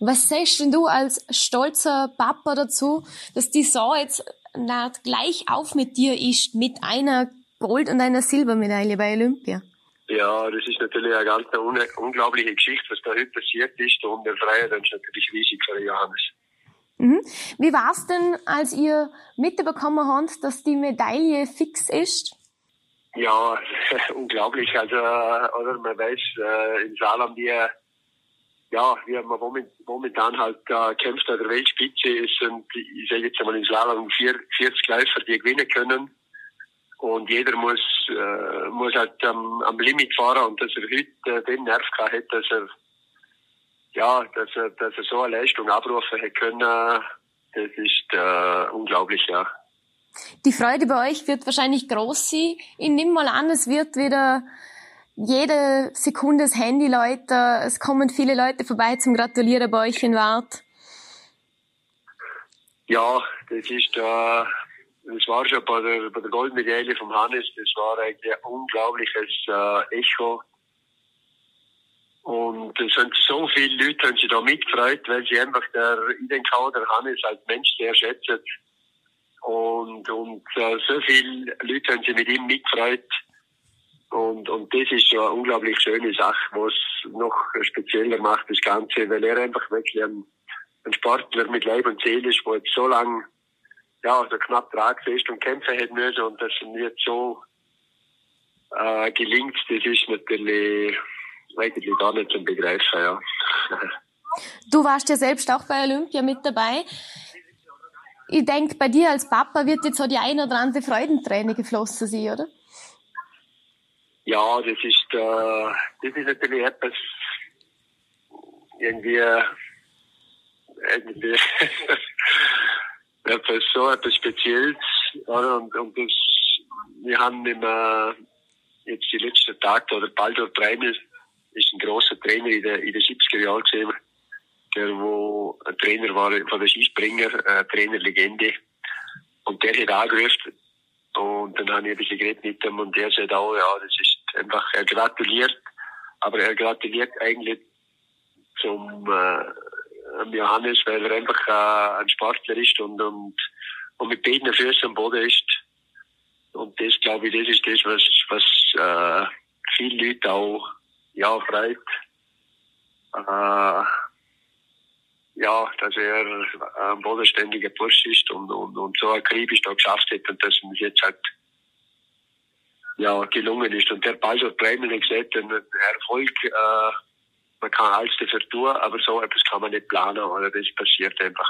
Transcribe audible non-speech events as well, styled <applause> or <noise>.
Was sagst denn du als stolzer Papa dazu, dass die Sau jetzt gleich auf mit dir ist, mit einer Gold- und einer Silbermedaille bei Olympia? Ja, das ist natürlich eine ganz eine unglaubliche Geschichte, was da heute passiert ist. Und der Freiheit ist natürlich riesig für Johannes. Mhm. Wie war es denn, als ihr mitbekommen habt, dass die Medaille fix ist? Ja, <laughs> unglaublich. Also, oder man weiß, äh, in Saarland, wie, ja, wie man momentan halt äh, kämpft an der Weltspitze. Es sind, ich sage jetzt einmal in Slalom, 40 Läufer, die gewinnen können. Und jeder muss, äh, muss halt am, am Limit fahren und dass er heute äh, den Nerv gehabt hat, dass er, ja, dass er, dass er so eine Leistung abrufen hätte können, das ist äh, unglaublich, ja. Die Freude bei euch wird wahrscheinlich groß sein. Ich nehme mal an, es wird wieder jede Sekunde das Handy läuten. Es kommen viele Leute vorbei zum Gratulieren bei euch in Wart. Ja, das ist, äh, das war schon bei der, bei der Goldmedaille vom Hannes, das war eigentlich ein unglaubliches äh, Echo. Und es sind so viele Leute, haben sich da mitgefreut, weil sie einfach der, auch, der Hannes als Mensch sehr schätzen. Und, und äh, so viele Leute haben sich mit ihm mitgefreut. Und, und das ist schon eine unglaublich schöne Sache, was noch spezieller macht, das Ganze, weil er einfach wirklich ein, ein Sportler mit Leib und Seele ist, der jetzt so lange ja, so knapp tragfest und kämpfen hätte müssen und das jetzt so äh, gelingt, das ist natürlich eigentlich gar nicht zum Begreifen, ja. <laughs> Du warst ja selbst auch bei Olympia mit dabei. Ich denke, bei dir als Papa wird jetzt so die ein oder andere Freudenträne geflossen sein, oder? Ja, das ist, äh, das ist natürlich etwas, irgendwie, irgendwie <laughs> etwas so etwas Spezielles. Oder? Und, und das, wir haben immer jetzt die letzten Tage, oder Baldur Breimel ist ein großer Trainer in den in der 70er Jahren gesehen, der wo ein Trainer war von der Skispringer, äh, Trainerlegende. Und der hat angerufen. Und dann habe ich ein bisschen geredet mit ihm und der sagt auch, ja, das einfach, er gratuliert, aber er gratuliert eigentlich zum, äh, Johannes, weil er einfach äh, ein Sportler ist und, und, und mit beiden Füßen am Boden ist. Und das, glaube ich, das ist das, was, was äh, viele Leute auch ja, freut. Äh, ja, dass er ein bodenständiger Bursch ist und, und, und so akribisch da geschafft hat und dass ihm jetzt halt ja, gelungen ist. Und der Ball hat Bremen gesagt, ein Erfolg äh, man kann alles dafür tun, aber so etwas kann man nicht planen oder das passiert einfach.